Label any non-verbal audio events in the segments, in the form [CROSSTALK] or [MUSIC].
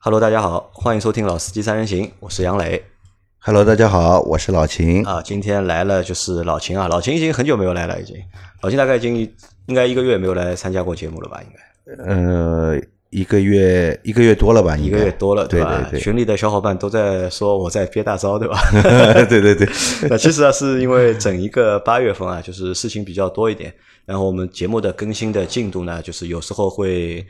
Hello，大家好，欢迎收听《老司机三人行》，我是杨磊。Hello，大家好，我是老秦。啊，今天来了就是老秦啊，老秦已经很久没有来了，已经，老秦大概已经应该一个月没有来参加过节目了吧？应该呃，一个月一个月多了吧？一个月多了，对吧？对对群里的小伙伴都在说我在憋大招，对吧？对 [LAUGHS] 对对，[LAUGHS] 那其实啊，是因为整一个八月份啊，就是事情比较多一点，然后我们节目的更新的进度呢，就是有时候会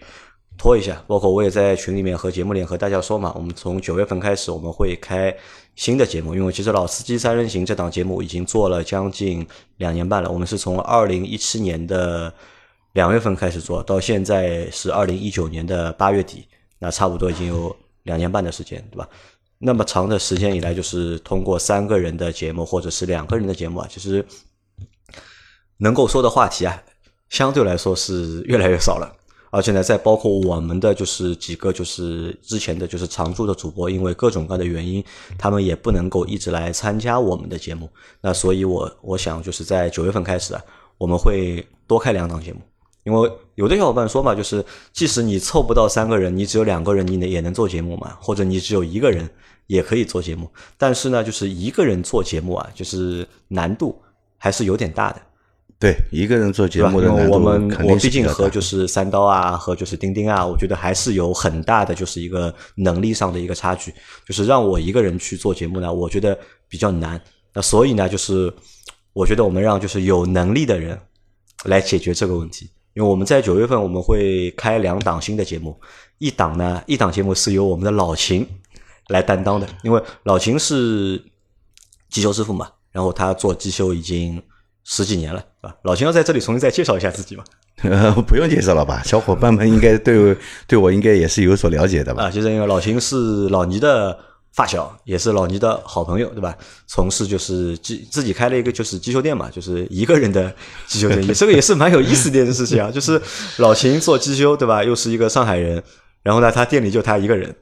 拖一下。包括我也在群里面和节目里面和大家说嘛，我们从九月份开始我们会开新的节目，因为其实《老司机三人行》这档节目已经做了将近两年半了，我们是从二零一七年的两月份开始做，到现在是二零一九年的八月底，那差不多已经有两年半的时间，对吧？那么长的时间以来，就是通过三个人的节目或者是两个人的节目啊，其实能够说的话题啊，相对来说是越来越少了。而且呢，再包括我们的就是几个就是之前的就是常驻的主播，因为各种各样的原因，他们也不能够一直来参加我们的节目。那所以我我想就是在九月份开始啊，我们会多开两档节目。因为有的小伙伴说嘛，就是即使你凑不到三个人，你只有两个人，你能也能做节目嘛，或者你只有一个人也可以做节目。但是呢，就是一个人做节目啊，就是难度还是有点大的。对，一个人做节目的难度我们肯我毕竟和就是三刀啊，和就是钉钉啊，我觉得还是有很大的就是一个能力上的一个差距。就是让我一个人去做节目呢，我觉得比较难。那所以呢，就是我觉得我们让就是有能力的人来解决这个问题。因为我们在九月份我们会开两档新的节目，一档呢，一档节目是由我们的老秦来担当的，因为老秦是机修师傅嘛，然后他做机修已经十几年了，啊，老秦要在这里重新再介绍一下自己嘛。呃，[LAUGHS] 不用介绍了吧？小伙伴们应该对对我应该也是有所了解的吧？啊，就是因为老秦是老倪的发小，也是老倪的好朋友，对吧？从事就是机自己开了一个就是机修店嘛，就是一个人的机修店，也这个也是蛮有意思的一件事情啊。就是老秦做机修，对吧？又是一个上海人，然后呢，他店里就他一个人，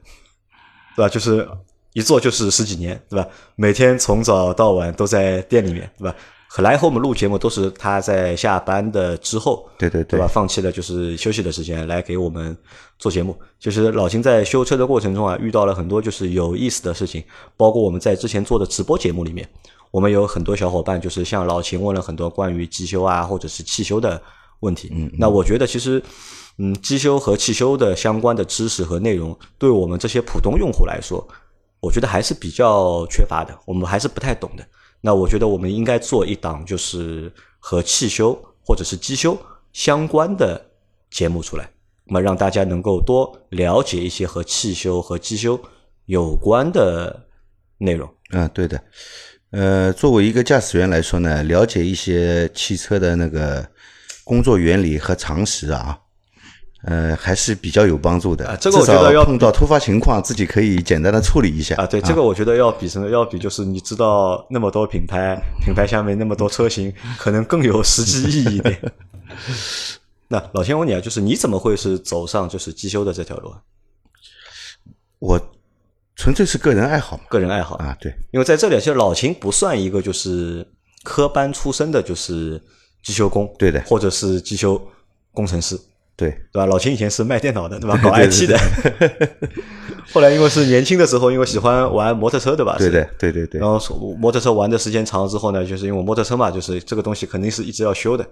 对吧？就是一做就是十几年，对吧？每天从早到晚都在店里面，对吧？来和我们录节目都是他在下班的之后，对对对对吧？放弃了就是休息的时间来给我们做节目。就是老秦在修车的过程中啊，遇到了很多就是有意思的事情，包括我们在之前做的直播节目里面，我们有很多小伙伴就是向老秦问了很多关于机修啊或者是汽修的问题。嗯，那我觉得其实，嗯，机修和汽修的相关的知识和内容，对我们这些普通用户来说，我觉得还是比较缺乏的，我们还是不太懂的。那我觉得我们应该做一档就是和汽修或者是机修相关的节目出来，那么让大家能够多了解一些和汽修和机修有关的内容。嗯，对的。呃，作为一个驾驶员来说呢，了解一些汽车的那个工作原理和常识啊，呃，还是比较有帮助的。啊这个我觉得要碰到突发情况，自己可以简单的处理一下啊，对，这个我觉得要比什么？要比就是你知道那么多品牌，[LAUGHS] 品牌下面那么多车型，可能更有实际意义一点。[LAUGHS] 那老先问你啊，就是你怎么会是走上就是机修的这条路啊？我纯粹是个人爱好嘛。个人爱好啊，对，因为在这里，其实老秦不算一个就是科班出身的，就是机修工，对的或者是机修工程师，对，对吧？老秦以前是卖电脑的，对吧？搞 IT 的，[LAUGHS] 后来因为是年轻的时候，因为喜欢玩摩托车，对吧？对对的，对对对然。后摩托车玩的时间长了之后呢，就是因为摩托车嘛，就是这个东西肯定是一直要修的，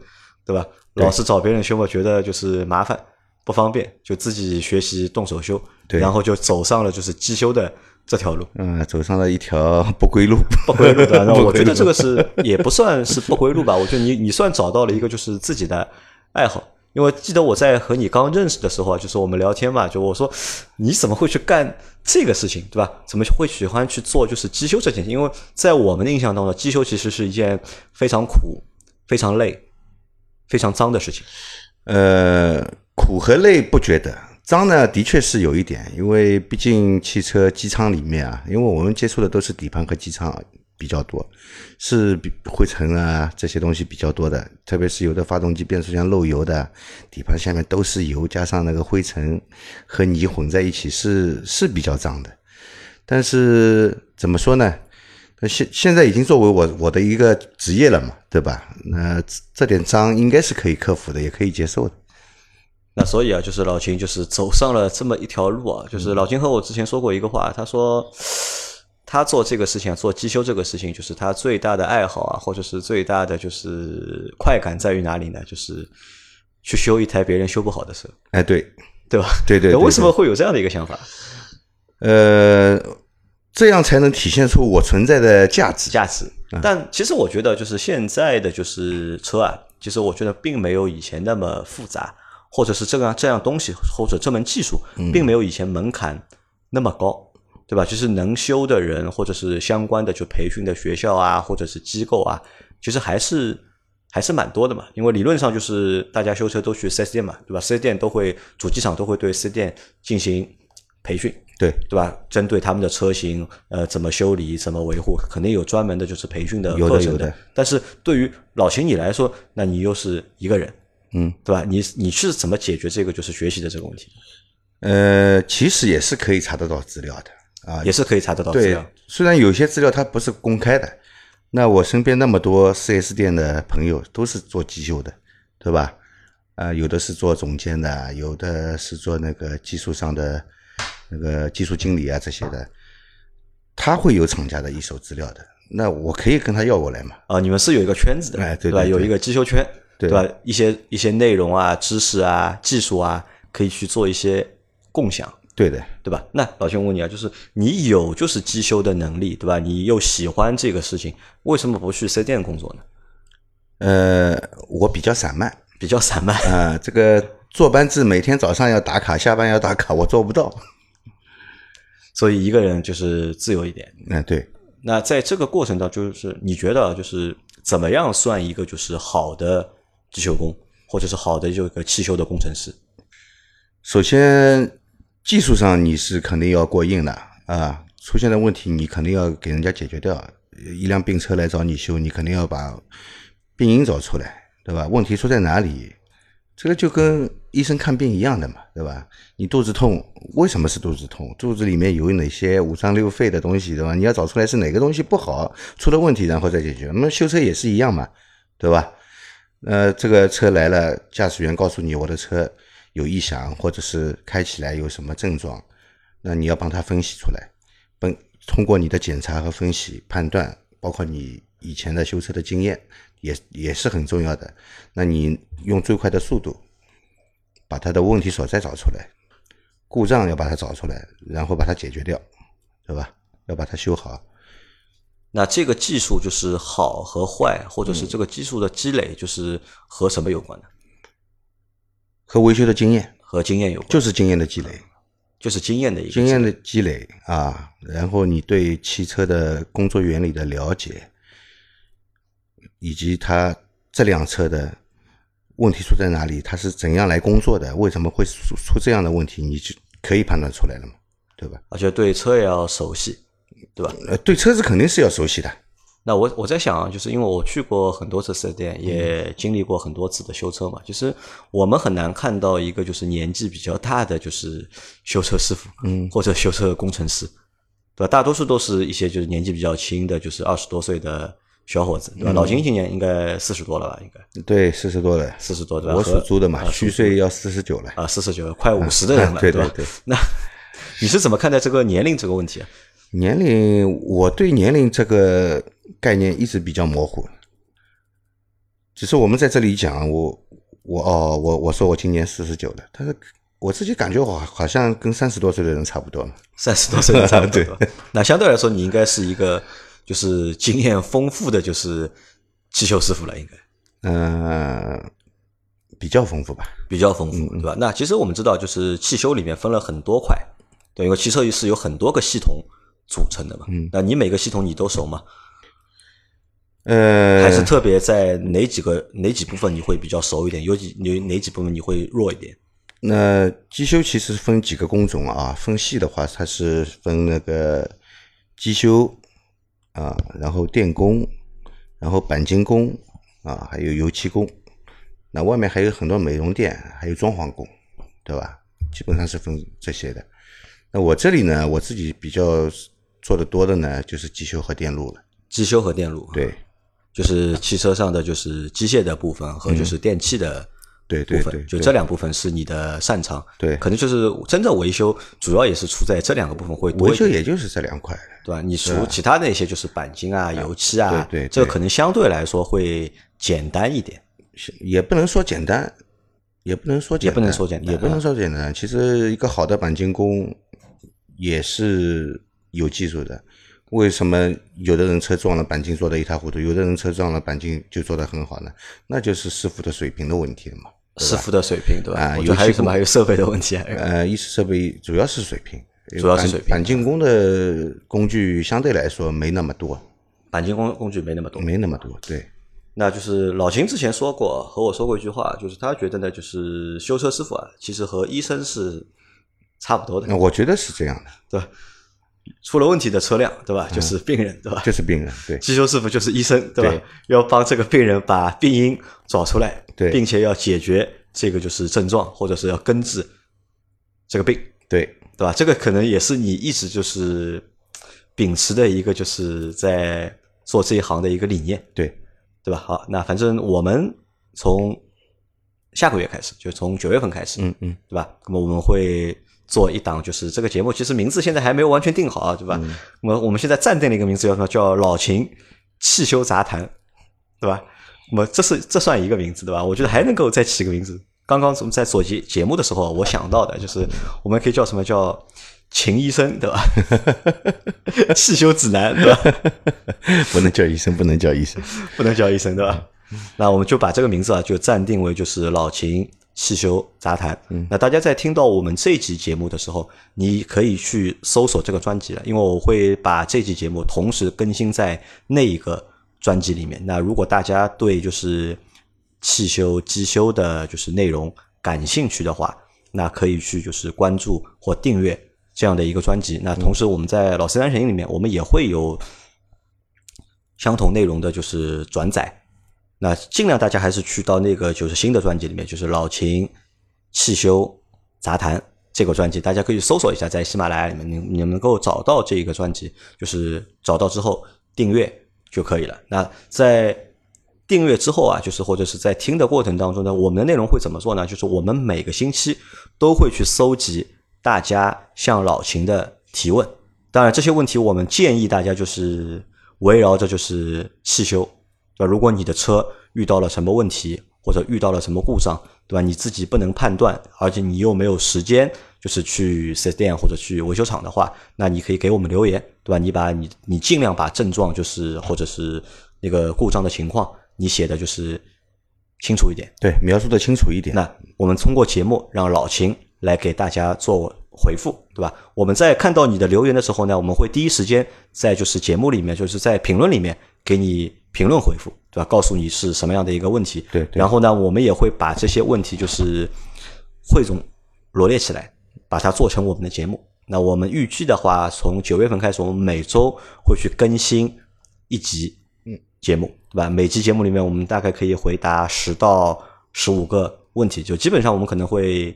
对吧？老是找别人修嘛，觉得就是麻烦不方便，就自己学习动手修，对然后就走上了就是机修的这条路。嗯，走上了一条不归路。不归路的，然后我觉得这个是也不算是不归路吧，我觉得你你算找到了一个就是自己的爱好。因为记得我在和你刚认识的时候啊，就是我们聊天嘛，就我说你怎么会去干这个事情，对吧？怎么会喜欢去做就是机修这件事情？因为在我们的印象当中，机修其实是一件非常苦、非常累、非常脏的事情。呃，苦和累不觉得，脏呢的确是有一点，因为毕竟汽车机舱里面啊，因为我们接触的都是底盘和机舱比较多，是灰尘啊这些东西比较多的，特别是有的发动机变速箱漏油的，底盘下面都是油，加上那个灰尘和泥混在一起是是比较脏的。但是怎么说呢？现现在已经作为我我的一个职业了嘛，对吧？那这这点脏应该是可以克服的，也可以接受的。那所以啊，就是老秦就是走上了这么一条路啊，就是老秦和我之前说过一个话，他说他做这个事情，做机修这个事情，就是他最大的爱好啊，或者是最大的就是快感在于哪里呢？就是去修一台别人修不好的车，哎，对，对吧？对对对为什么会有这样的一个想法？呃，这样才能体现出我存在的价值。价值。但其实我觉得，就是现在的就是车啊，其实我觉得并没有以前那么复杂，或者是这样这样东西或者这门技术，并没有以前门槛那么高，对吧？就是能修的人，或者是相关的就培训的学校啊，或者是机构啊，其实还是还是蛮多的嘛。因为理论上就是大家修车都去 4S 店嘛，对吧？？4S 店都会主机厂都会对 4S 店进行培训。对对吧？针对他们的车型，呃，怎么修理、怎么维护，肯定有专门的，就是培训的有课程的有的。但是对于老秦你来说，那你又是一个人，嗯，对吧？你你是怎么解决这个就是学习的这个问题？呃，其实也是可以查得到资料的啊，也是可以查得到资对料。，虽然有些资料它不是公开的，那我身边那么多 4S 店的朋友都是做机修的，对吧？啊、有的是做总监的，有的是做那个技术上的那个技术经理啊这些的，他会有厂家的一手资料的，那我可以跟他要过来嘛。啊，你们是有一个圈子的，哎对对对有一个机修圈，对吧？一些一些内容啊、知识啊、技术啊，可以去做一些共享。对的，对吧？那老兄我问你啊，就是你有就是机修的能力，对吧？你又喜欢这个事情，为什么不去四 S 店工作呢？呃，我比较散漫比较散漫，啊、[LAUGHS] 这个坐班制每天早上要打卡，下班要打卡，我做不到。所以一个人就是自由一点。嗯、对，那在这个过程当中，就是你觉得就是怎么样算一个就是好的机修工，或者是好的一个汽修的工程师？首先技术上你是肯定要过硬的啊，出现的问题你肯定要给人家解决掉。一辆病车来找你修，你肯定要把病因找出来，对吧？问题出在哪里？这个就跟医生看病一样的嘛，对吧？你肚子痛，为什么是肚子痛？肚子里面有哪些五脏六腑的东西，对吧？你要找出来是哪个东西不好，出了问题，然后再解决。那么修车也是一样嘛，对吧？呃，这个车来了，驾驶员告诉你我的车有异响，或者是开起来有什么症状，那你要帮他分析出来，本通过你的检查和分析判断，包括你以前的修车的经验，也也是很重要的。那你用最快的速度把他的问题所在找出来，故障要把它找出来，然后把它解决掉，对吧？要把它修好。那这个技术就是好和坏，或者是这个技术的积累，就是和什么有关呢？和维修的经验和经验有关，就是经验的积累。就是经验的一个经验的积累啊，然后你对汽车的工作原理的了解，以及它这辆车的问题出在哪里，它是怎样来工作的，为什么会出出这样的问题，你就可以判断出来了嘛，对吧？而且对车也要熟悉，对吧？呃，对车子肯定是要熟悉的，那我我在想啊，就是因为我去过很多次四 S 店，也经历过很多次的修车嘛。其实我们很难看到一个就是年纪比较大的就是修车师傅，嗯或者修车工程师，对吧？大多数都是一些就是年纪比较轻的，就是二十多岁的小伙子，对吧？老金今年应该四十多了吧？应该对，四十多了，四十多对吧？我和属猪的嘛啊，虚岁要四十九了，啊，四十九，快五十的人了，对吧？对对 [LAUGHS] 那你是怎么看待这个年龄这个问题啊？年龄，我对年龄这个概念一直比较模糊。只是我们在这里讲，我我哦，我我说我今年四十九了，但是我自己感觉我好像跟三十多岁的人差不多嘛。三十多岁的差不多。[LAUGHS] 对那相对来说，你应该是一个就是经验丰富的就是汽修师傅了，应该嗯、比较丰富吧。比较丰富，对吧？那其实我们知道，就是汽修里面分了很多块，对，因为汽车是有很多个系统组成的嘛。嗯那你每个系统你都熟吗？呃，还是特别在哪几个哪几部分你会比较熟一点？有几有哪几部分你会弱一点？那机修其实分几个工种啊，分细的话，它是分那个机修啊，然后电工，然后钣金工啊，还有油漆工。那外面还有很多美容店，还有装潢工，对吧？基本上是分这些的。那我这里呢，我自己比较做的多的呢，就是机修和电路了。机修和电路，，对，就是汽车上的就是机械的部分和就是电器的对对对，就这两部分是你的擅长。对，可能就是真正维修，主要也是出在这两个部分会多。维修也就是这两块，对吧？你除其他那些就是钣金啊、油漆啊，对，这个可能相对来说会简单一点。也不能说简单，也不能说也不能说简单，也不能说简单。其实一个好的钣金工也是有技术的。为什么有的人车撞了钣金做的一塌糊涂，有的人车撞了钣金就做的很好呢？那就是师傅的水平的问题了嘛。师傅的水平对吧？啊，有还有什么？还有设备的问题。呃，一是设备，主要是水平，主要是水平。钣金工的工具相对来说没那么多，钣金工工具没那么多，没那么多。对，那就是老秦之前说过，和我说过一句话，就是他觉得呢，就是修车师傅啊，其实和医生是差不多的。我觉得是这样的，对吧？出了问题的车辆，对吧？就是病人，对吧？就是病人，对。汽修师傅就是医生，对吧？要帮这个病人把病因找出来，对，并且要解决这个就是症状，或者是要根治这个病，对，对吧？这个可能也是你一直就是秉持的一个就是在做这一行的一个理念，对，对吧？好，那反正我们从下个月开始，就从九月份开始，嗯嗯，对吧？那么我们会。做一档就是这个节目，其实名字现在还没有完全定好啊，对吧？那么我们现在暂定了一个名字叫什么？叫老秦汽修杂谈，对吧？那么这是这算一个名字，对吧？我觉得还能够再起个名字。刚刚我们在做节节目的时候，我想到的就是我们可以叫什么叫秦医生，对吧？[LAUGHS] 汽修指南，对吧？不能叫医生，不能叫医生，不能叫医生，对吧？那我们就把这个名字啊，就暂定为就是老秦。汽修杂谈，嗯，那大家在听到我们这集节目的时候，你可以去搜索这个专辑了，因为我会把这期节目同时更新在那一个专辑里面。那如果大家对就是汽修机修的，就是内容感兴趣的话，那可以去就是关注或订阅这样的一个专辑。那同时我们在老司三神里面，我们也会有相同内容的，就是转载。那尽量大家还是去到那个就是新的专辑里面，就是老秦汽修杂谈这个专辑，大家可以搜索一下，在喜马拉雅里面，你你能够找到这一个专辑，就是找到之后订阅就可以了。那在订阅之后啊，就是或者是在听的过程当中呢，我们的内容会怎么做呢？就是我们每个星期都会去搜集大家向老秦的提问，当然这些问题我们建议大家就是围绕着就是汽修。对吧？如果你的车遇到了什么问题，或者遇到了什么故障，对吧？你自己不能判断，而且你又没有时间，就是去四 S 店或者去维修厂的话，那你可以给我们留言，对吧？你把你你尽量把症状就是或者是那个故障的情况，你写的就是清楚一点，对，描述的清楚一点。那我们通过节目让老秦来给大家做回复，对吧？我们在看到你的留言的时候呢，我们会第一时间在就是节目里面，就是在评论里面给你。评论回复对吧？告诉你是什么样的一个问题。对。然后呢，我们也会把这些问题就是汇总罗列起来，把它做成我们的节目。那我们预计的话，从九月份开始，我们每周会去更新一集嗯节目，对吧？每集节目里面，我们大概可以回答十到十五个问题，就基本上我们可能会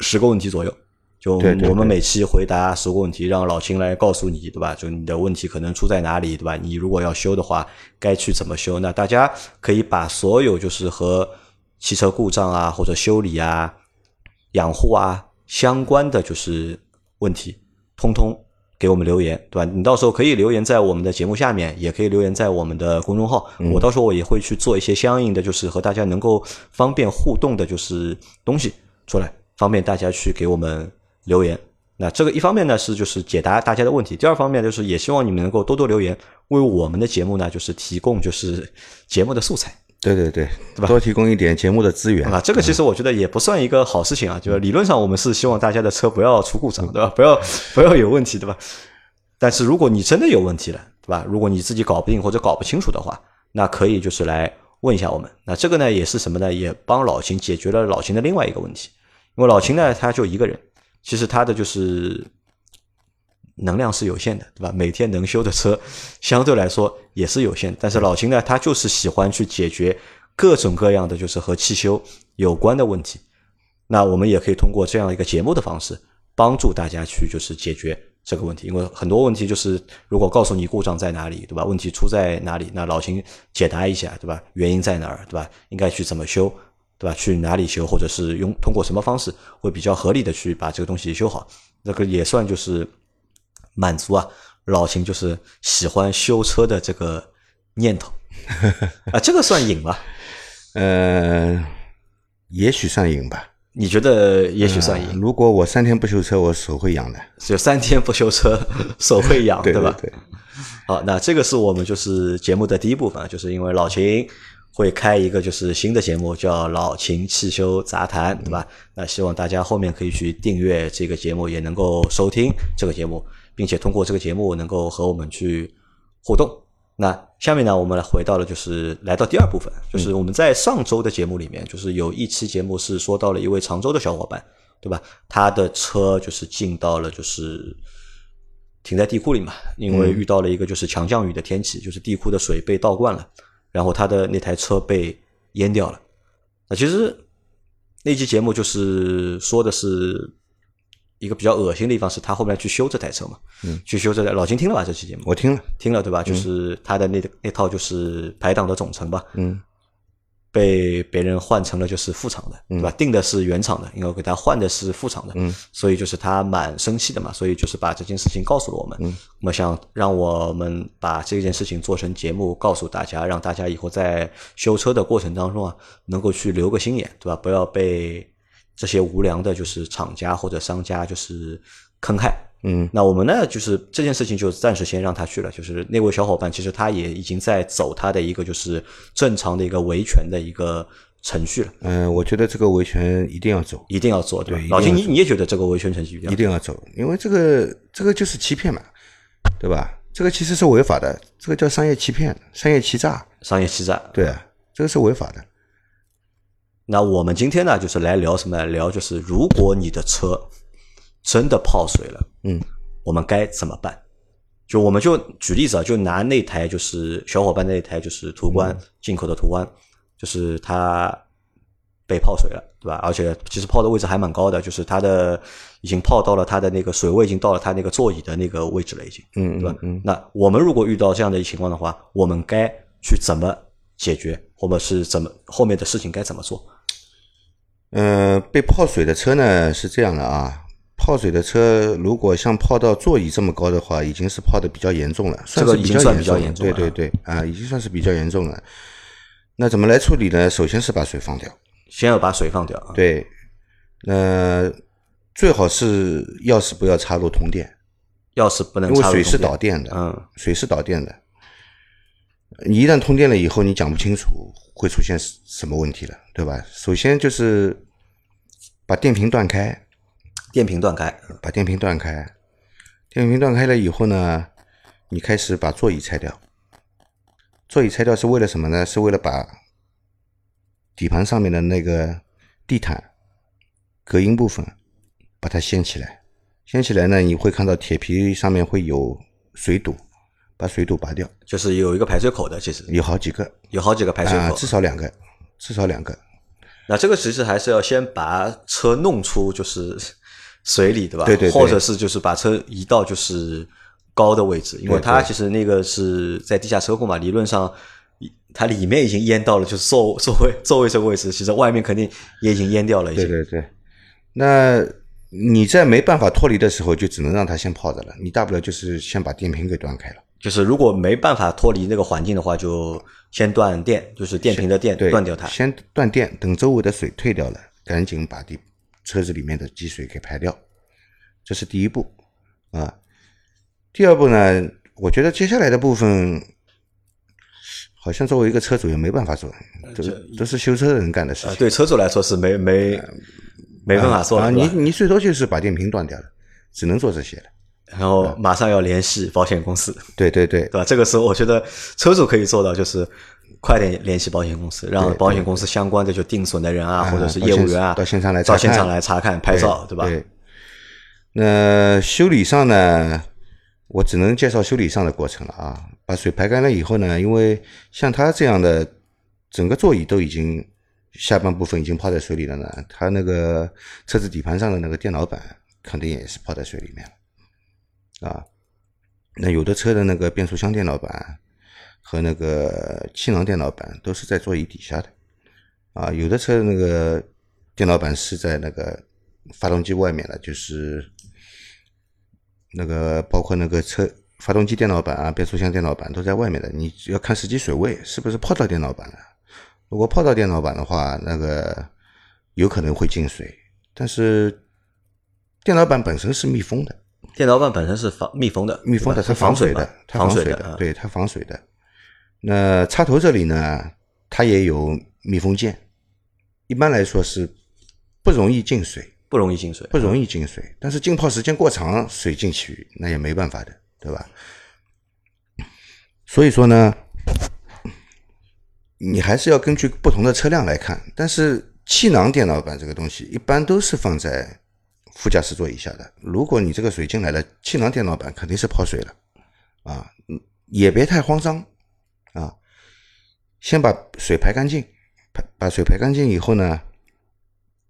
十个问题左右。就我们每期回答十个问题，让老秦来告诉你，对吧？就你的问题可能出在哪里，对吧？你如果要修的话，该去怎么修？那大家可以把所有就是和汽车故障啊，或者修理啊、养护啊相关的就是问题，通通给我们留言，对吧？你到时候可以留言在我们的节目下面，也可以留言在我们的公众号。我到时候我也会去做一些相应的，就是和大家能够方便互动的，就是东西出来，方便大家去给我们。留言，那这个一方面呢是就是解答大家的问题，第二方面就是也希望你们能够多多留言，为我们的节目呢就是提供就是节目的素材。对对对，对吧？多提供一点节目的资源啊，这个其实我觉得也不算一个好事情啊，就是理论上我们是希望大家的车不要出故障，对吧？不要不要有问题，对吧？但是如果你真的有问题了，对吧？如果你自己搞不定或者搞不清楚的话，那可以就是来问一下我们。那这个呢也是什么呢？也帮老秦解决了老秦的另外一个问题，因为老秦呢他就一个人。其实他的就是能量是有限的，对吧？每天能修的车相对来说也是有限。但是老秦呢，他就是喜欢去解决各种各样的就是和汽修有关的问题。那我们也可以通过这样一个节目的方式，帮助大家去就是解决这个问题。因为很多问题就是如果告诉你故障在哪里，对吧？问题出在哪里？那老秦解答一下，对吧？原因在哪儿，对吧？应该去怎么修？对吧？去哪里修，或者是用通过什么方式会比较合理的去把这个东西修好，那个也算就是满足啊老秦就是喜欢修车的这个念头啊，这个算瘾吧？[LAUGHS] 呃，也许算瘾吧。你觉得也许算瘾？如果我三天不修车，我手会痒的。就三天不修车，[LAUGHS] 手会痒，对吧？对。好，那这个是我们就是节目的第一部分，就是因为老秦会开一个就是新的节目，叫老秦汽修杂谈，对吧？那希望大家后面可以去订阅这个节目，也能够收听这个节目，并且通过这个节目能够和我们去互动。那下面呢，我们来回到了就是来到第二部分，就是我们在上周的节目里面，就是有一期节目是说到了一位常州的小伙伴，对吧？他的车就是进到了就是停在地库里嘛，因为遇到了一个就是强降雨的天气，就是地库的水被倒灌了，然后他的那台车被淹掉了。那其实那期节目就是说的是。一个比较恶心的地方是他后面去修这台车嘛，嗯，去修这台。老金听了吧？这期节目我听了，听了对吧？就是他的那那套就是排档的总成吧，嗯，被别人换成了就是副厂的，对吧？定的是原厂的，因为给他换的是副厂的，嗯，所以就是他蛮生气的嘛，所以就是把这件事情告诉了我们，嗯，那么想让我们把这件事情做成节目，告诉大家，让大家以后在修车的过程当中啊，能够去留个心眼，对吧？不要被。这些无良的，就是厂家或者商家，就是坑害。嗯，那我们呢，就是这件事情就暂时先让他去了。就是那位小伙伴，其实他也已经在走他的一个就是正常的一个维权的一个程序了。嗯，我觉得这个维权一定要走，一定要做，对。老金，你你也觉得这个维权程序一定要走？因为这个这个就是欺骗嘛，对吧？这个其实是违法的，这个叫商业欺骗、商业欺诈、商业欺诈。对啊，这个是违法的。那我们今天呢，就是来聊什么？聊就是如果你的车真的泡水了，嗯，我们该怎么办？就我们就举例子啊，就拿那台就是小伙伴那台就是途观进口的途观，就是它被泡水了，对吧？而且其实泡的位置还蛮高的，就是它的已经泡到了它的那个水位已经到了它那个座椅的那个位置了，已经，嗯，对吧？嗯，那我们如果遇到这样的情况的话，我们该去怎么解决，或者是怎么后面的事情该怎么做？嗯，被泡水的车呢是这样的啊，泡水的车如果像泡到座椅这么高的话，已经是泡的比较严重了，算是比较严重了。对对对，啊，已经算是比较严重了。那怎么来处理呢？首先是把水放掉，先要把水放掉。对，那最好是钥匙不要插入通电，钥匙不能因为水是导电的，嗯，水是导电的。你一旦通电了以后，你讲不清楚会出现什么问题了，对吧？首先就是把电瓶断开，电瓶断开，把电瓶断开，电瓶断开了以后呢，你开始把座椅拆掉。座椅拆掉是为了什么呢？是为了把底盘上面的那个地毯隔音部分把它掀起来。掀起来呢，你会看到铁皮上面会有水堵。把水堵拔掉，就是有一个排水口的，其实有好几个，有好几个排水口，至少两个，至少两个。那这个其实还是要先把车弄出就是水里，对吧？对对。或者是就是把车移到就是高的位置，因为它其实那个是在地下车库嘛，理论上它里面已经淹到了，就是座座位座位这个位置，其实外面肯定也已经淹掉了。对对对。那你在没办法脱离的时候，就只能让它先泡着了。你大不了就是先把电瓶给断开了。就是如果没办法脱离那个环境的话，就先断电，就是电瓶的电断掉它。先断电，等周围的水退掉了，赶紧把地车子里面的积水给排掉，这是第一步啊。第二步呢，我觉得接下来的部分，好像作为一个车主也没办法做，这个都是修车的人干的事情。对车主来说是没没没办法做啊。你你最多就是把电瓶断掉了，只能做这些了。然后马上要联系保险公司，对对对，对吧？这个时候我觉得车主可以做到，就是快点联系保险公司，让保险公司相关的就定损的人啊，或者是业务员啊，到现场来到现场来查看拍照，对吧？那修理上呢，我只能介绍修理上的过程了啊。把水排干了以后呢，因为像他这样的，整个座椅都已经下半部分已经泡在水里了呢，他那个车子底盘上的那个电脑板肯定也是泡在水里面了。啊，那有的车的那个变速箱电脑板和那个气囊电脑板都是在座椅底下的，啊，有的车那个电脑板是在那个发动机外面的，就是那个包括那个车发动机电脑板啊、变速箱电脑板都在外面的，你要看实际水位是不是泡到电脑板了。如果泡到电脑板的话，那个有可能会进水，但是电脑板本身是密封的。电脑板本身是防密封的，密封的，它防水的，它防水的，对，它防水的。那插头这里呢，它也有密封件，一般来说是不容易进水，不容易进水，不容易进水。但是浸泡时间过长，水进去那也没办法的，对吧？所以说呢，你还是要根据不同的车辆来看。但是气囊电脑板这个东西，一般都是放在。副驾驶座以下的，如果你这个水进来了，气囊电脑板肯定是泡水了，啊，也别太慌张，啊，先把水排干净，排把水排干净以后呢，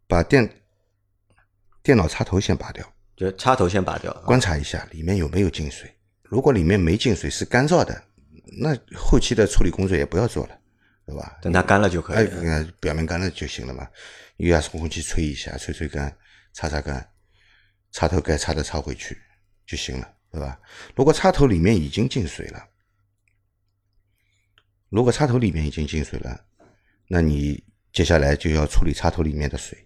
把电电脑插头先拔掉，就插头先拔掉，观察一下里面有没有进水，如果里面没进水是干燥的，那后期的处理工作也不要做了，对吧？等它干了就可以，哎，表面干了就行了嘛，用压缩空气吹一下，吹吹干，擦擦干。插头该插的插回去就行了，对吧？如果插头里面已经进水了，如果插头里面已经进水了，那你接下来就要处理插头里面的水，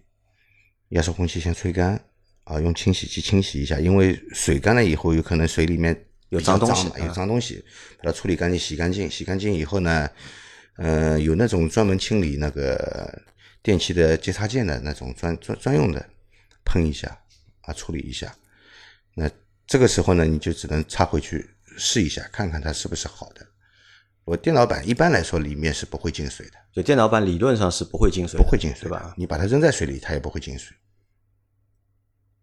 压缩空气先吹干啊，用清洗剂清洗一下，因为水干了以后，有可能水里面有脏东西，有脏东西，把它处理干净、洗干净。洗干净以后呢，呃，有那种专门清理那个电器的接插件的那种专专专用的，喷一下。啊，处理一下，那这个时候呢，你就只能插回去试一下，看看它是不是好的。我电脑板一般来说里面是不会进水的，就电脑板理论上是不会进水，不会进水吧？你把它扔在水里，它也不会进水。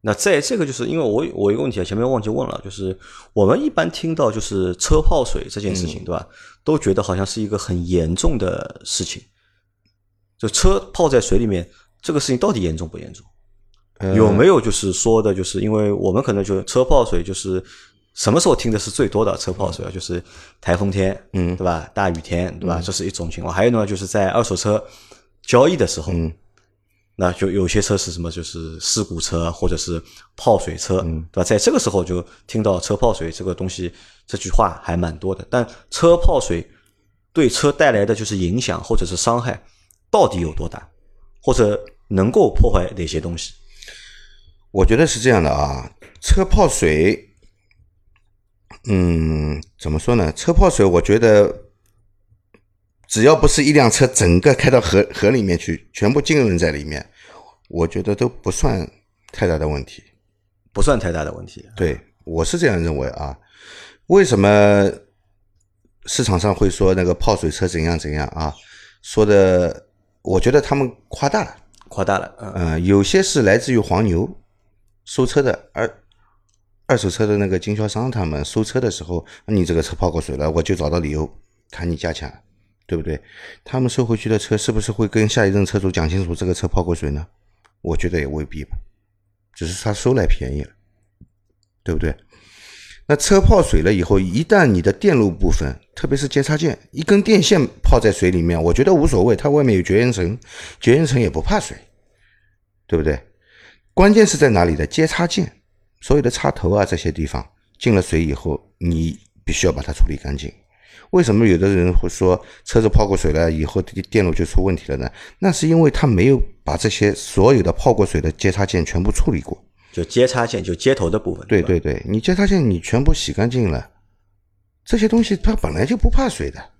那在这个就是因为我我一个问题啊，前面忘记问了，就是我们一般听到就是车泡水这件事情，对吧？都觉得好像是一个很严重的事情，就车泡在水里面，这个事情到底严重不严重？有没有就是说的，就是因为我们可能就车泡水，就是什么时候听的是最多的车泡水啊？就是台风天，嗯，对吧？大雨天，对吧？这是一种情况。还有呢，就是在二手车交易的时候，那就有些车是什么，就是事故车或者是泡水车，对吧？在这个时候就听到车泡水这个东西，这句话还蛮多的。但车泡水对车带来的就是影响或者是伤害到底有多大，或者能够破坏哪些东西？我觉得是这样的啊，车泡水，嗯，怎么说呢？车泡水，我觉得只要不是一辆车整个开到河河里面去，全部浸润在里面，我觉得都不算太大的问题，不算太大的问题。对，我是这样认为啊。为什么市场上会说那个泡水车怎样怎样啊？说的，我觉得他们夸大了，夸大了。嗯，有些是来自于黄牛。收车的二二手车的那个经销商，他们收车的时候，你这个车泡过水了，我就找到理由砍你价钱，对不对？他们收回去的车是不是会跟下一任车主讲清楚这个车泡过水呢？我觉得也未必吧，只是他收来便宜了，对不对？那车泡水了以后，一旦你的电路部分，特别是接插件，一根电线泡在水里面，我觉得无所谓，它外面有绝缘层，绝缘层也不怕水，对不对？关键是在哪里的接插件，所有的插头啊这些地方进了水以后，你必须要把它处理干净。为什么有的人会说车子泡过水了以后电路就出问题了呢？那是因为他没有把这些所有的泡过水的接插件全部处理过。就接插件，就接头的部分。对对对，你接插件你全部洗干净了，这些东西它本来就不怕水的，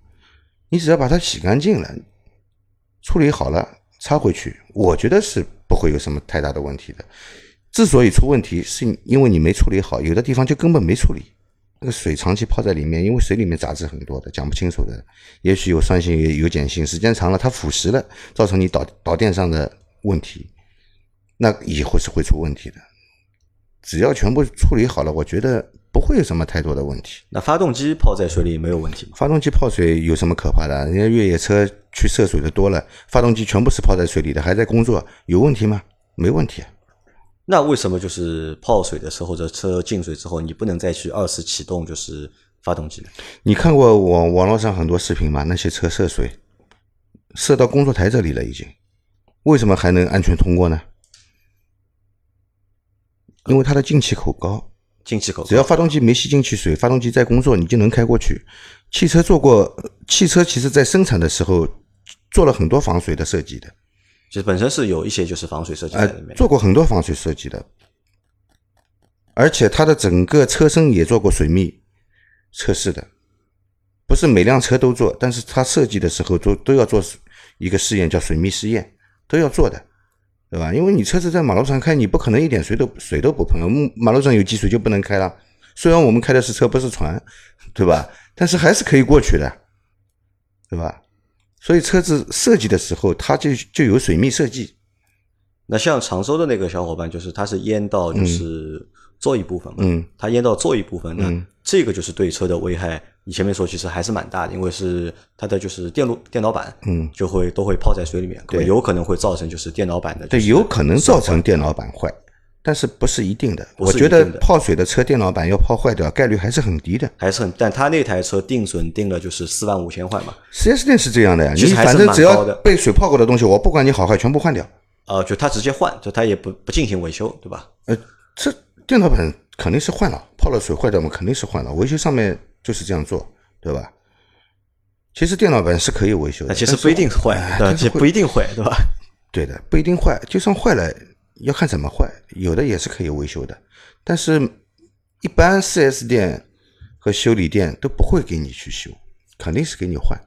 你只要把它洗干净了，处理好了插回去，我觉得是。不会有什么太大的问题的。之所以出问题，是因为你没处理好，有的地方就根本没处理。那个水长期泡在里面，因为水里面杂质很多的，讲不清楚的。也许有酸性，也有碱性，时间长了它腐蚀了，造成你导导电上的问题，那以后是会出问题的。只要全部处理好了，我觉得不会有什么太多的问题。那发动机泡在水里没有问题吗？发动机泡水有什么可怕的？人家越野车。去涉水的多了，发动机全部是泡在水里的，还在工作，有问题吗？没问题。那为什么就是泡水的时候，这车进水之后，你不能再去二次启动就是发动机呢？你看过网网络上很多视频吗？那些车涉水，涉到工作台这里了已经。为什么还能安全通过呢？因为它的进气口高，进气口只要发动机没吸进去水，发动机在工作，你就能开过去。汽车做过，汽车其实在生产的时候做了很多防水的设计的，其实本身是有一些就是防水设计在里面，做过很多防水设计的，而且它的整个车身也做过水密测试的，不是每辆车都做，但是它设计的时候都都要做一个试验，叫水密试验，都要做的。对吧？因为你车子在马路上开，你不可能一点水都水都不碰。马路上有积水就不能开了。虽然我们开的是车，不是船，对吧？但是还是可以过去的，对吧？所以车子设计的时候，它就就有水密设计。那像常州的那个小伙伴，就是他是淹到就是座椅部分嘛，嗯，他淹到座椅部分，那这个就是对车的危害。你前面说其实还是蛮大的，因为是它的就是电路电脑板，嗯，就会都会泡在水里面，对，有可能会造成就是电脑板的，对，有可能造成电脑板坏，但是不是一定的。我觉得泡水的车电脑板要泡坏掉概率还是很低的，还是很。但他那台车定损定了就是四万五千块嘛。四 S 店是这样的呀，你反正只要被水泡过的东西，我不管你好坏，全部换掉。呃，就他直接换，就他也不不进行维修，对吧？呃，这电脑板肯定是换了，泡了水坏掉嘛，肯定是换了。维修上面就是这样做。对吧？其实电脑板是可以维修的，其实不一定坏，对，其实不一定坏，对吧？对的，不一定坏，就算坏了，要看怎么坏，有的也是可以维修的。但是，一般四 S 店和修理店都不会给你去修，肯定是给你换，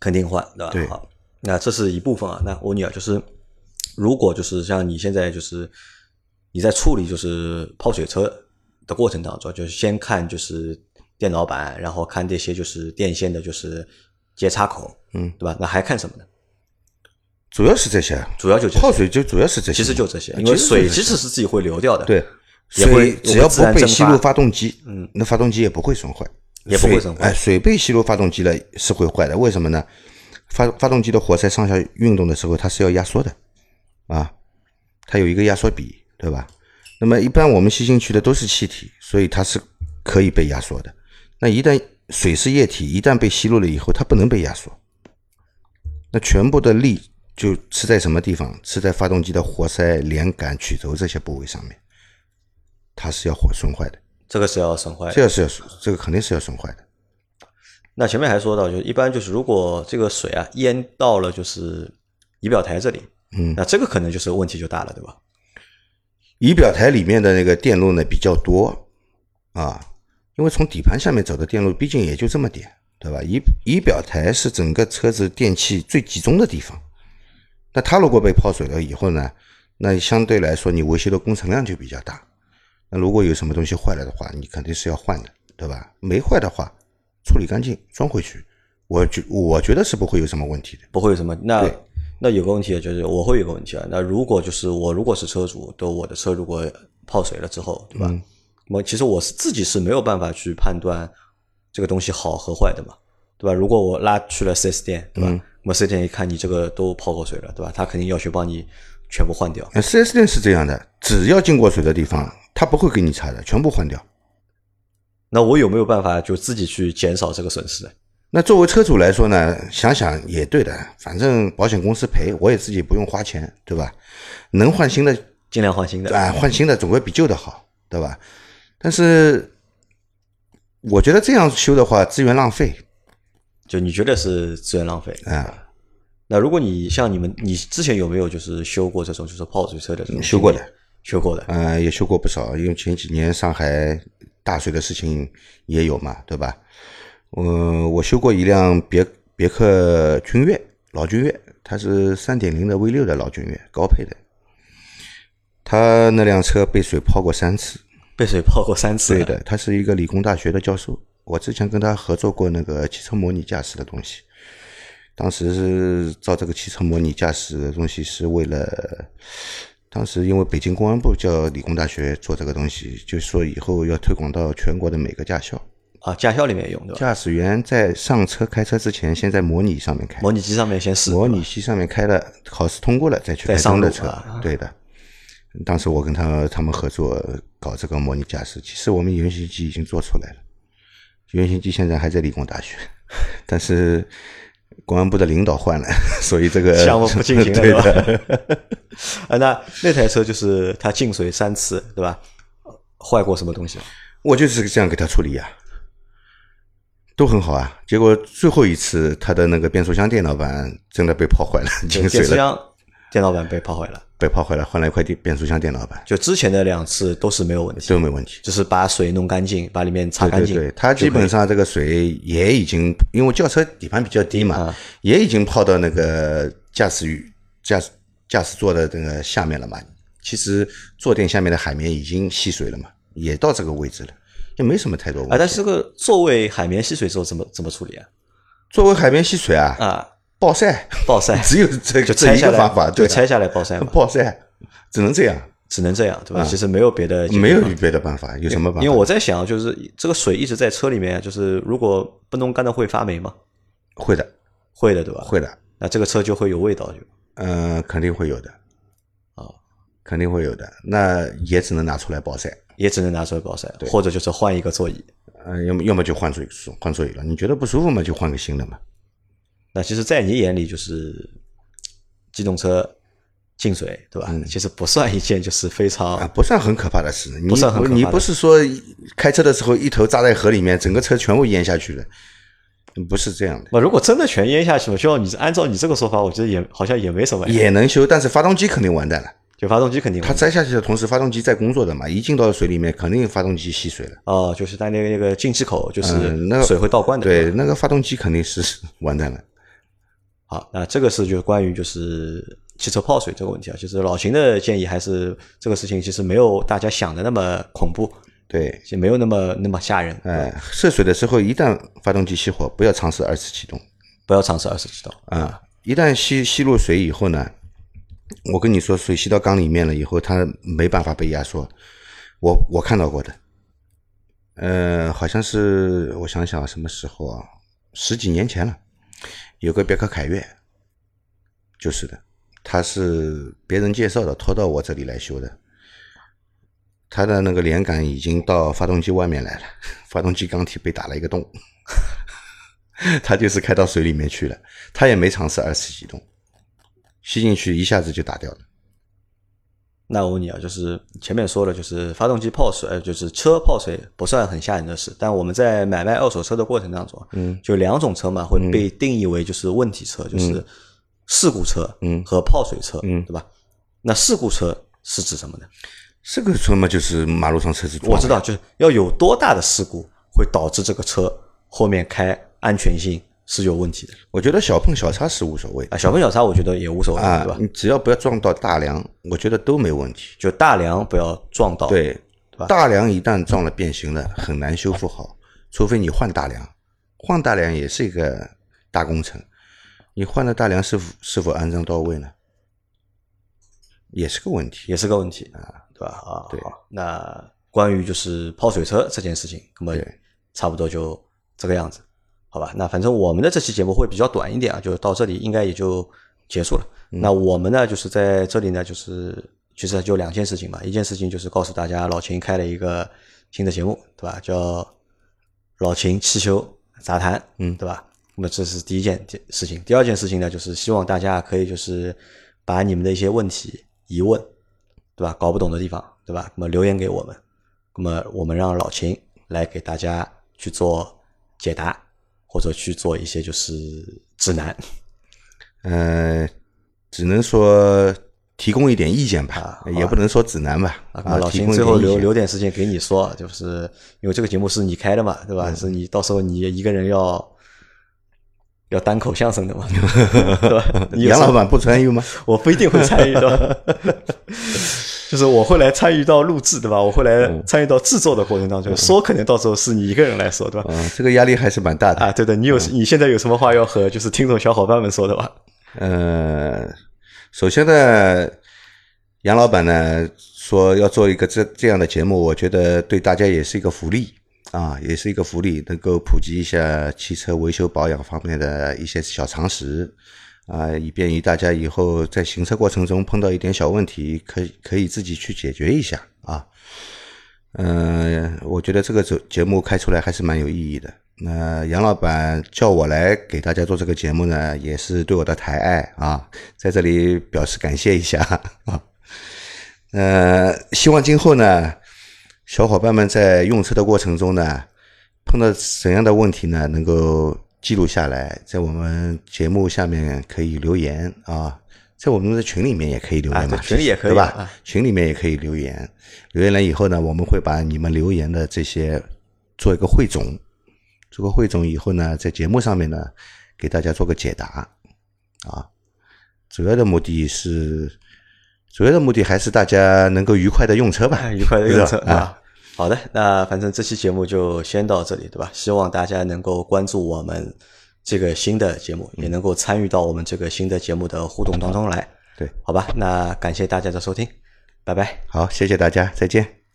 肯定换，对吧？对。好，那这是一部分啊。那我问你啊，就是如果就是像你现在就是你在处理就是泡水车的过程当中，就是先看就是。电脑板，然后看这些就是电线的，就是接插口，嗯，对吧？那还看什么呢？主要是这些，主要就泡水就主要是这些，其实就这些，因为水其实是自己会流掉的，对，水只要不被吸入发动机，嗯，那发动机也不会损坏，也不会损坏。哎，水被吸入发动机了是会坏的，为什么呢？发发动机的活塞上下运动的时候，它是要压缩的，啊，它有一个压缩比，对吧？那么一般我们吸进去的都是气体，所以它是可以被压缩的。那一旦水是液体，一旦被吸入了以后，它不能被压缩，那全部的力就吃在什么地方？吃在发动机的活塞、连杆、曲轴这些部位上面，它是要损坏的。这个是要损坏，这个是要这个肯定是要损坏的。那前面还说到，就一般就是如果这个水啊淹到了就是仪表台这里，嗯，那这个可能就是问题就大了，对吧？仪表台里面的那个电路呢比较多啊。因为从底盘下面走的电路毕竟也就这么点，对吧？仪仪表台是整个车子电器最集中的地方，那它如果被泡水了以后呢，那相对来说你维修的工程量就比较大。那如果有什么东西坏了的话，你肯定是要换的，对吧？没坏的话，处理干净装回去，我觉我觉得是不会有什么问题的，不会有什么。那那有个问题就是我会有个问题啊，那如果就是我如果是车主，都我的车如果泡水了之后，对吧？我其实我是自己是没有办法去判断这个东西好和坏的嘛，对吧？如果我拉去了四 S 店，对吧？我四 S 店一看你这个都泡过水了，对吧？他肯定要去帮你全部换掉。四 S 店是这样的，只要进过水的地方，他不会给你擦的，全部换掉。那我有没有办法就自己去减少这个损失？那作为车主来说呢，想想也对的，反正保险公司赔，我也自己不用花钱，对吧？能换新的尽量换新的啊，换新的总归比旧的好，对吧？但是，我觉得这样修的话，资源浪费。就你觉得是资源浪费啊？那如果你像你们，你之前有没有就是修过这种就是泡水车的这种？修过的，修过的。嗯，也修过不少，因为前几年上海大水的事情也有嘛，对吧？嗯，我修过一辆别别克君越，老君越，它是三点零的 V 六的老君越，高配的。他那辆车被水泡过三次。被水泡过三次。对的，他是一个理工大学的教授。我之前跟他合作过那个汽车模拟驾驶的东西，当时是造这个汽车模拟驾驶的东西是为了，当时因为北京公安部叫理工大学做这个东西，就说以后要推广到全国的每个驾校。啊，驾校里面用的。驾驶员在上车开车之前，先在模拟上面开。模拟机上面先试。模拟器上面开了，考试通过了再去开真的车。对的。当时我跟他他们合作搞这个模拟驾驶，其实我们原型机已经做出来了，原型机现在还在理工大学，但是公安部的领导换了，[LAUGHS] 所以这个项目不进行了，[LAUGHS] 对吧的。？啊，那那台车就是它进水三次，对吧？坏过什么东西？我就是这样给他处理呀、都很好啊。结果最后一次，他的那个变速箱电脑板真的被泡坏了，进水了，变速箱电脑板被泡坏了，被泡坏了，换了一块电变速箱电脑板就之前的两次都是没有问题，都没问题。就是把水弄干净，把里面擦干净。对对对，它基本上这个水也已经，因为轿车底盘比较低嘛，啊也已经泡到那个驾驶语驾驶驾驶座的那个下面了嘛。其实坐垫下面的海绵已经吸水了嘛，也到这个位置了，也没什么太多问题。啊，但是这个座位海绵吸水之后怎么怎么处理啊？座位海绵吸水啊，啊，暴晒，暴晒只有这就这拆下来方法，就拆下来暴晒嘛，暴晒，只能这样，只能这样，对吧？其实没有别的没有别的办法，有什么办法？因为我在想，就是这个水一直在车里面，就是如果不弄干的会发霉吗？会的，会的，对吧？会的，那这个车就会有味道，就嗯，肯定会有的，啊，肯定会有的，那也只能拿出来暴晒。也只能拿出来暴晒，或者就是换一个座椅。嗯，要么要么就换座椅换座椅了。你觉得不舒服嘛，就换个新的嘛。那其实，在你眼里，就是机动车进水，对吧？其实不算一件就是非常啊，不算很可怕的事。你不算很可怕的你不是说开车的时候一头扎在河里面，整个车全部淹下去了？不是这样的，那如果真的全淹下去了，就要你按照你这个说法，我觉得也好像也没什么，也能修，但是发动机肯定完蛋了。就发动机肯定它栽下去的同时，发动机在工作的嘛，一进到水里面，肯定发动机吸水了。哦，就是在那个那个进气口，就是嗯那个水会倒灌的。对，那个发动机肯定是 [LAUGHS] 完蛋了。好，那这个是就是关于就是汽车泡水这个问题啊，就是老秦的建议还是这个事情其实没有大家想的那么恐怖，对，也没有那么那么吓人。哎，涉水的时候，一旦发动机熄火，不要尝试二次启动不要尝试二次启动。啊。一旦吸吸入水以后呢，我跟你说，水吸到缸里面了以后，它没办法被压缩。我我看到过的，呃，好像是我想想什么时候啊，十几年前了，有个别克凯越，就是的，他是别人介绍的，拖到我这里来修的。他的那个连杆已经到发动机外面来了，[LAUGHS] 发动机缸体被打了一个洞，[LAUGHS] 他就是开到水里面去了，他也没尝试二次启动，吸进去一下子就打掉了。那我问你啊，就是前面说了，就是发动机泡水，呃，就是车泡水不算很吓人的事，但我们在买卖二手车的过程当中，嗯，就两种车嘛会被定义为就是问题车，就是事故车，嗯和泡水车，嗯对吧？那事故车是指什么呢？事故车嘛，就是马路上车子撞我知道，就是要有多大的事故会导致这个车后面开安全性是有问题的我觉得小碰小擦是无所谓啊。小碰小擦我觉得也无所谓，啊对吧，？你只要不要撞到大梁，我觉得都没问题。就大梁不要撞到，对对吧，大梁一旦撞了变形了，很难修复好，除非你换大梁。换大梁也是一个大工程，你换的大梁是否是否安装到位呢？也是个问题。也是个问题啊，对吧？啊，对，那关于就是泡水车这件事情，那么差不多就这个样子，好吧？那反正我们的这期节目会比较短一点啊，就到这里应该也就结束了。嗯那我们呢，就是在这里呢，就是其实就两件事情嘛，一件事情就是告诉大家，老秦开了一个新的节目，对吧？叫老秦汽修杂谈，嗯对吧？那么这是第一件事情。第二件事情呢，就是希望大家可以就是把你们的一些问题、疑问，对吧？搞不懂的地方，对吧？那么留言给我们，那么我们让老秦来给大家去做解答，或者去做一些就是指南。呃，只能说提供一点意见吧，啊也不能说指南吧。啊，老秦最后留留点时间给你说，就是因为这个节目是你开的嘛，对吧？是你到时候你一个人要要单口相声的嘛，[LAUGHS] 对吧？杨老板不参与吗？[LAUGHS] 我不一定会参与到，就是我会来参与到录制，对吧？我会来参与到制作的过程当中，说可能到时候是你一个人来说，对吧？嗯，这个压力还是蛮大的。啊，对的，你有你现在有什么话要和就是听众小伙伴们说的吧？呃，首先呢，杨老板呢说要做一个这这样的节目，我觉得对大家也是一个福利啊，也是一个福利，能够普及一下汽车维修保养方面的一些小常识啊，以便于大家以后在行车过程中碰到一点小问题，可以可以自己去解决一下啊。嗯、我觉得这个节节目开出来还是蛮有意义的那杨老板叫我来给大家做这个节目呢，也是对我的抬爱啊，在这里表示感谢一下啊。呃，希望今后呢，小伙伴们在用车的过程中呢，碰到怎样的问题呢，能够记录下来，在我们节目下面可以留言啊，在我们的群里面也可以留言嘛，群里也可以对吧？群里面也可以留言，留言了以后呢，我们会把你们留言的这些做一个汇总。做个汇总以后呢，在节目上面呢，给大家做个解答，啊，主要的目的是，主要的目的还是大家能够愉快的用车吧，愉快的用车啊。好的，那反正这期节目就先到这里，对吧？希望大家能够关注我们这个新的节目，也能够参与到我们这个新的节目的互动当中来。对，好吧，那感谢大家的收听，拜拜。好，谢谢大家，再见。